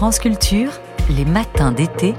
France Culture, les matins d'été,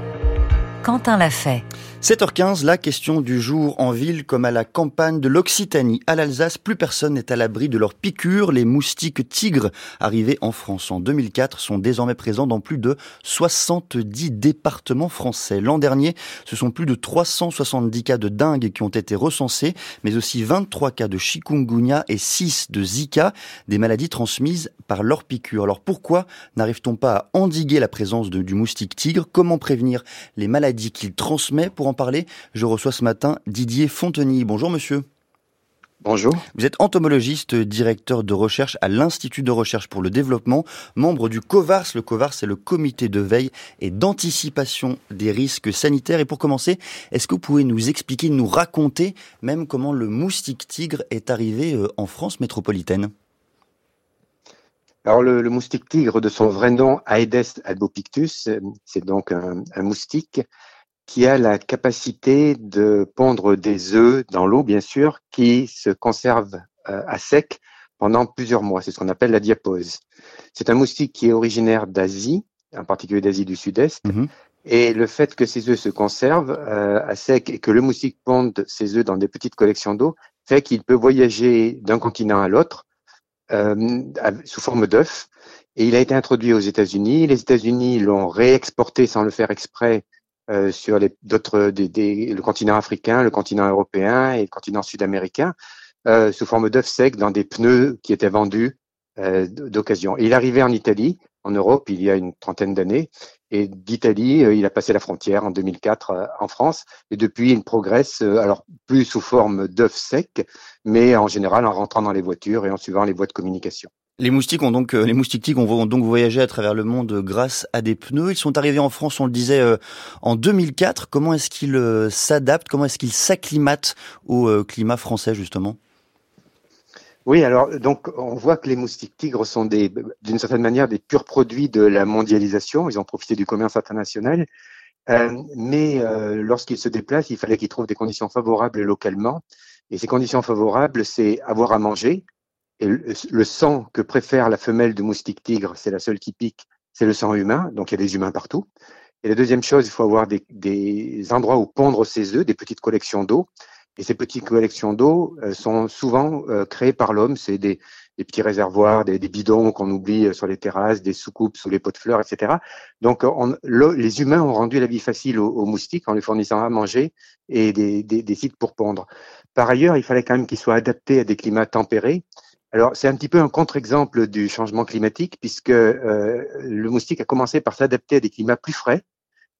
Quentin l'a fait. 7h15, la question du jour en ville comme à la campagne de l'Occitanie. À l'Alsace, plus personne n'est à l'abri de leurs piqûres. Les moustiques tigres arrivés en France en 2004 sont désormais présents dans plus de 70 départements français. L'an dernier, ce sont plus de 370 cas de dengue qui ont été recensés, mais aussi 23 cas de chikungunya et 6 de Zika, des maladies transmises par leurs piqûres. Alors pourquoi n'arrive-t-on pas à endiguer la présence du moustique tigre? Comment prévenir les maladies qu'il transmet pour parler, je reçois ce matin Didier Fontenay. Bonjour monsieur. Bonjour. Vous êtes entomologiste, directeur de recherche à l'Institut de recherche pour le développement, membre du COVARS. Le COVARS, c'est le comité de veille et d'anticipation des risques sanitaires. Et pour commencer, est-ce que vous pouvez nous expliquer, nous raconter même comment le moustique tigre est arrivé euh, en France métropolitaine? Alors le, moustique tigre, de son vrai nom Aedes albopictus, euh, c'est donc un moustique qui a la capacité de pondre des œufs dans l'eau, bien sûr, qui se conservent euh, à sec pendant plusieurs mois. C'est ce qu'on appelle la diapause. C'est un moustique qui est originaire d'Asie, en particulier d'Asie du Sud-Est. Mhm. Et le fait que ces œufs se conservent euh, à sec et que le moustique ponde ses œufs dans des petites collections d'eau fait qu'il peut voyager d'un continent à l'autre euh, sous forme d'œufs. Et il a été introduit aux États-Unis. Les États-Unis l'ont réexporté sans le faire exprès euh, sur d'autres des, des, le continent africain, le continent européen et le continent sud-américain euh, sous forme d'œufs secs dans des pneus qui étaient vendus euh, d'occasion. Il arrivait en Italie, en Europe, il y a une trentaine d'années, et d'Italie, il a passé la frontière en 2004 euh, en France, et depuis, il progresse, alors plus sous forme d'œufs secs, mais en général en rentrant dans les voitures et en suivant les voies de communication. Les moustiques ont donc, euh, les ont donc voyagé à travers le monde grâce à des pneus. Ils sont arrivés en France, on le disait, euh, en 2004. Comment est-ce qu'ils euh, s'adaptent? Comment est-ce qu'ils s'acclimatent au climat français, justement? Oui, alors donc on voit que les moustiques tigres sont des, d'une certaine manière des purs produits de la mondialisation. Ils ont profité du commerce international, mais lorsqu'ils se déplacent, il fallait qu'ils trouvent des conditions favorables localement. Et ces conditions favorables, c'est avoir à manger, et le, sang que préfère la femelle de moustique tigre, c'est la seule qui pique, c'est le sang humain. Donc il y a des humains partout. Et la deuxième chose, il faut avoir des, des endroits où pondre ses œufs, des petites collections d'eau. Et ces petites collections d'eau euh, sont souvent euh, créées par l'homme. C'est des, des, petits réservoirs, des, bidons qu'on oublie euh, sur les terrasses, des soucoupes sous les pots de fleurs, etc. Donc on, les humains ont rendu la vie facile aux, moustiques en les fournissant à manger et des, des sites pour pondre. Par ailleurs, il fallait quand même qu'ils soient adaptés à des climats tempérés. Alors, c'est un petit peu un contre-exemple du changement climatique, puisque euh, le moustique a commencé par s'adapter à des climats plus frais.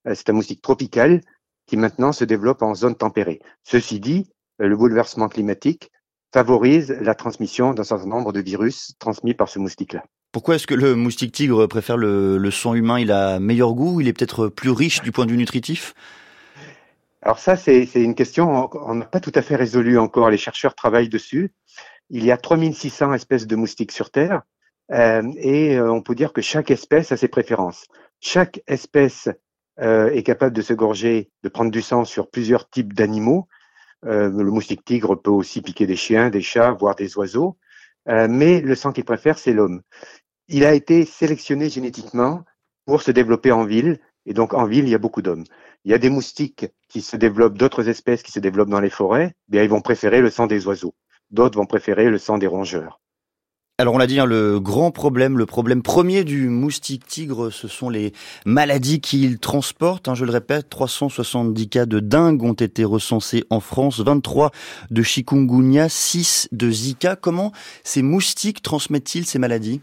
Euh, c'est un moustique tropical qui maintenant se développe en zone tempérée. Ceci dit, euh, le bouleversement climatique favorise la transmission d'un certain nombre de virus transmis par ce moustique-là. Pourquoi est-ce que le moustique tigre préfère le, le sang humain? Il a meilleur goût? Il est peut-être plus riche du point de vue nutritif? Alors ça, c'est une question qu'on n'a pas tout à fait résolue encore. Les chercheurs travaillent dessus. Il y a 3600 espèces de moustiques sur Terre euh, et euh, on peut dire que chaque espèce a ses préférences. Chaque espèce euh, est capable de se gorger, de prendre du sang sur plusieurs types d'animaux. le moustique tigre peut aussi piquer des chiens, des chats, voire des oiseaux. mais le sang qu'il préfère, c'est l'homme. Il a été sélectionné génétiquement pour se développer en ville. Et donc, en ville, il y a beaucoup d'hommes. Il y a des moustiques qui se développent, d'autres espèces qui se développent dans les forêts. Bien, ils vont préférer le sang des oiseaux. D'autres vont préférer le sang des rongeurs. Alors on l'a dit, hein, le grand problème, le problème premier du moustique tigre, ce sont les maladies qu'il transporte. Hein, je le répète, 370 cas de dengue ont été recensés en France, 23 de chikungunya, 6 de Zika. Comment ces moustiques transmettent-ils ces maladies?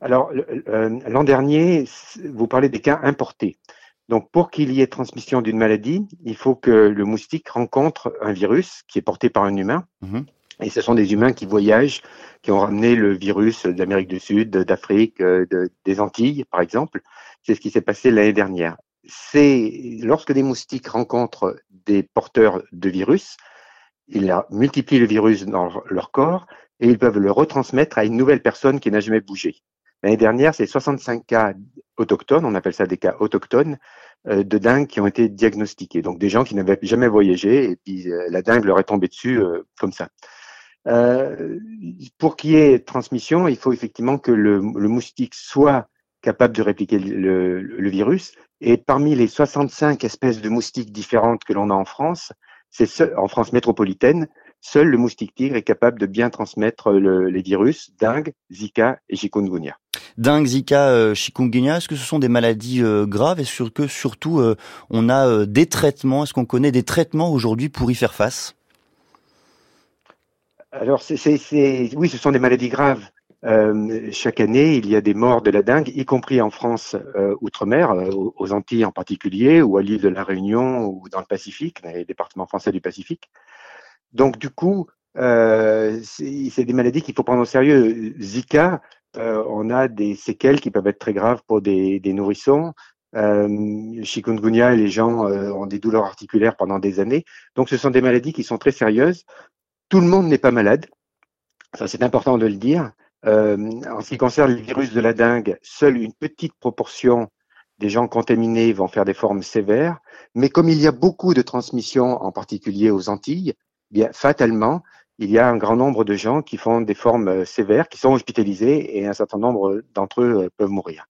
Alors euh, l'an dernier, vous parlez des cas importés. Donc, pour qu'il y ait transmission d'une maladie, il faut que le moustique rencontre un virus qui est porté par un humain. Mhm. Et ce sont des humains qui voyagent, qui ont ramené le virus d'Amérique du Sud, d'Afrique, euh, des Antilles, par exemple. C'est ce qui s'est passé l'année dernière. C'est lorsque des moustiques rencontrent des porteurs de virus, ils multiplient le virus dans leur corps et ils peuvent le retransmettre à une nouvelle personne qui n'a jamais bougé. L'année dernière, c'est 65 cas autochtones, on appelle ça des cas autochtones, euh, de dingue qui ont été diagnostiqués. Donc des gens qui n'avaient jamais voyagé et puis euh, la dingue leur est tombée dessus euh, comme ça. pour qu'il y ait transmission, il faut effectivement que le, moustique soit capables de répliquer le, le, virus. Et parmi les 65 espèces de moustiques différentes que l'on a en France, c'est en France métropolitaine, seul le moustique tigre est capable de bien transmettre le, les virus dengue, Zika et chikungunya. Dengue, Zika, euh, chikungunya, est-ce que ce sont des maladies euh, graves? Que surtout euh, on a des traitements? Est-ce qu'on connaît des traitements aujourd'hui pour y faire face? Alors, oui, ce sont des maladies graves. Chaque année, il y a des morts de la dengue, y compris en France outre-mer, aux Antilles en particulier, ou à l'île de la Réunion, ou dans le Pacifique, dans les départements français du Pacifique. Donc, du coup, c'est des maladies qu'il faut prendre au sérieux. Zika, on a des séquelles qui peuvent être très graves pour des, nourrissons. chikungunya, les gens ont des douleurs articulaires pendant des années. Donc, ce sont des maladies qui sont très sérieuses. Tout le monde n'est pas malade. Ça, c'est important de le dire. Euh, en ce qui concerne les virus de la dengue, seule une petite proportion des gens contaminés vont faire des formes sévères, mais comme il y a beaucoup de transmissions, en particulier aux Antilles, eh bien fatalement, il y a un grand nombre de gens qui font des formes euh, sévères, qui sont hospitalisés, et un certain nombre d'entre eux euh, peuvent mourir.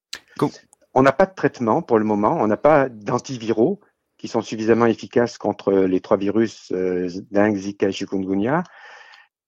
On n'a pas de traitement pour le moment, on n'a pas d'antiviraux qui sont suffisamment efficaces contre les trois virus dengue, Zika et chikungunya.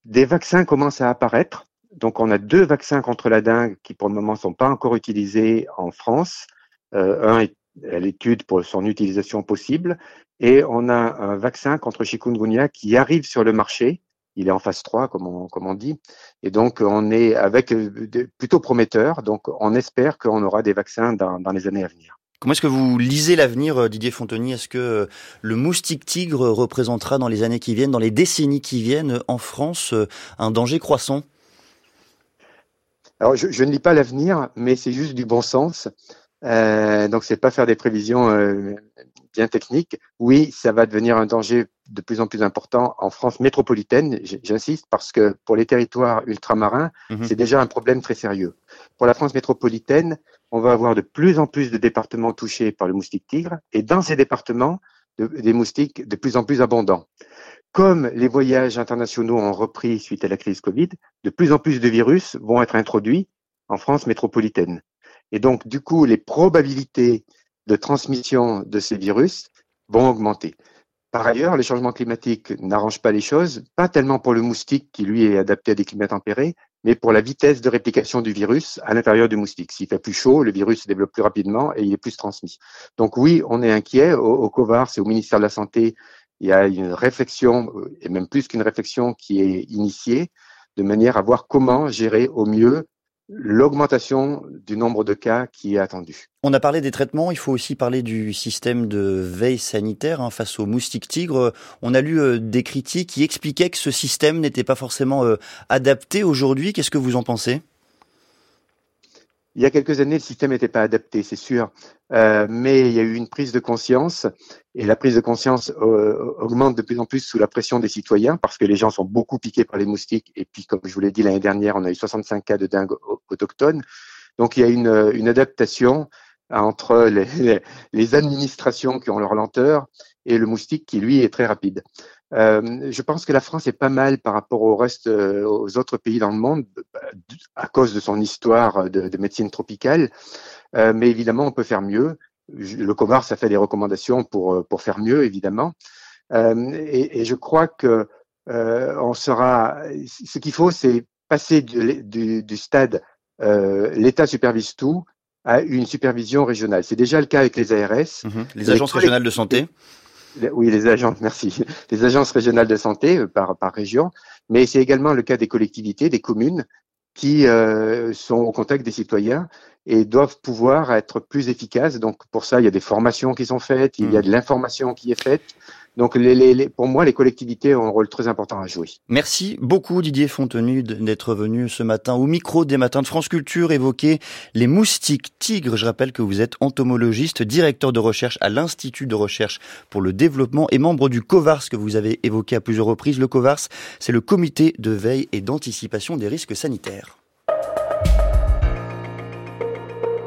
Des vaccins commencent à apparaître, donc, on a deux vaccins contre la dengue qui, pour le moment, ne sont pas encore utilisés en France. Euh, un est à l'étude pour son utilisation possible. Et on a un vaccin contre chikungunya qui arrive sur le marché. Il est en phase 3, comme on, comme on dit. Et donc, on est avec euh, plutôt prometteur. Donc, on espère qu'on aura des vaccins dans, dans les années à venir. Comment est-ce que vous lisez l'avenir, euh, Didier Fonteny Est-ce que le moustique tigre représentera dans les années qui viennent, dans les décennies qui viennent, en France, un danger croissant? Alors, je, je ne lis pas l'avenir, mais c'est juste du bon sens. Euh, donc, c'est pas faire des prévisions euh, bien techniques. Oui, ça va devenir un danger de plus en plus important en France métropolitaine. J'insiste parce que pour les territoires ultramarins, mhm. c'est déjà un problème très sérieux. Pour la France métropolitaine, on va avoir de plus en plus de départements touchés par le moustique tigre, et dans ces départements, des moustiques de plus en plus abondants comme les voyages internationaux ont repris suite à la crise Covid, de plus en plus de virus vont être introduits en France métropolitaine. Et donc, du coup, les probabilités de transmission de ces virus vont augmenter. Par ailleurs, les changements climatiques n'arrangent pas les choses, pas tellement pour le moustique qui, lui, est adapté à des climats tempérés, mais pour la vitesse de réplication du virus à l'intérieur du moustique. S'il fait plus chaud, le virus se développe plus rapidement et il est plus transmis. Donc oui, on est inquiet. Au, au COVAR, c'est au ministère de la Santé il y a une réflexion, et même plus qu'une réflexion, qui est initiée de manière à voir comment gérer au mieux l'augmentation du nombre de cas qui est attendu. On a parlé des traitements, il faut aussi parler du système de veille sanitaire hein, face aux moustiques tigres. On a lu euh, des critiques qui expliquaient que ce système n'était pas forcément euh, adapté aujourd'hui. Qu'est-ce que vous en pensez? Il y a quelques années, le système n'était pas adapté, c'est sûr, euh, mais il y a eu une prise de conscience et la prise de conscience euh, augmente de plus en plus sous la pression des citoyens parce que les gens sont beaucoup piqués par les moustiques et puis, comme je vous l'ai dit l'année dernière, on a eu 65 cas de dingue autochtones. Donc il y a une, une adaptation entre les, administrations qui ont leur lenteur et le moustique qui, lui, est très rapide. Euh, je pense que la France est pas mal par rapport au reste, euh, aux autres pays dans le monde, à cause de son histoire de, de médecine tropicale. Euh, mais évidemment, on peut faire mieux. Le COVAR, ça fait des recommandations pour, pour faire mieux, évidemment. Et, et, je crois que on sera. Ce qu'il faut, c'est passer du, du, du stade l'État supervise tout à une supervision régionale. C'est déjà le cas avec les ARS. Mhm. Les agences régionales de santé oui, les agences, merci. Les agences régionales de santé euh, par, par région, mais c'est également le cas des collectivités, des communes qui euh, sont au contact des citoyens et doivent pouvoir être plus efficaces. Donc pour ça, il y a des formations qui sont faites, il y a mmh. de l'information qui est faite. Donc les, les, pour moi, les collectivités ont un rôle très important à jouer. Merci beaucoup Didier Fontenu d'être venu ce matin au micro des matins de France Culture évoquer les moustiques tigres. Je rappelle que vous êtes entomologiste, directeur de recherche à l'Institut de recherche pour le développement et membre du COVARS que vous avez évoqué à plusieurs reprises. Le COVARS, c'est le comité de veille et d'anticipation des risques sanitaires.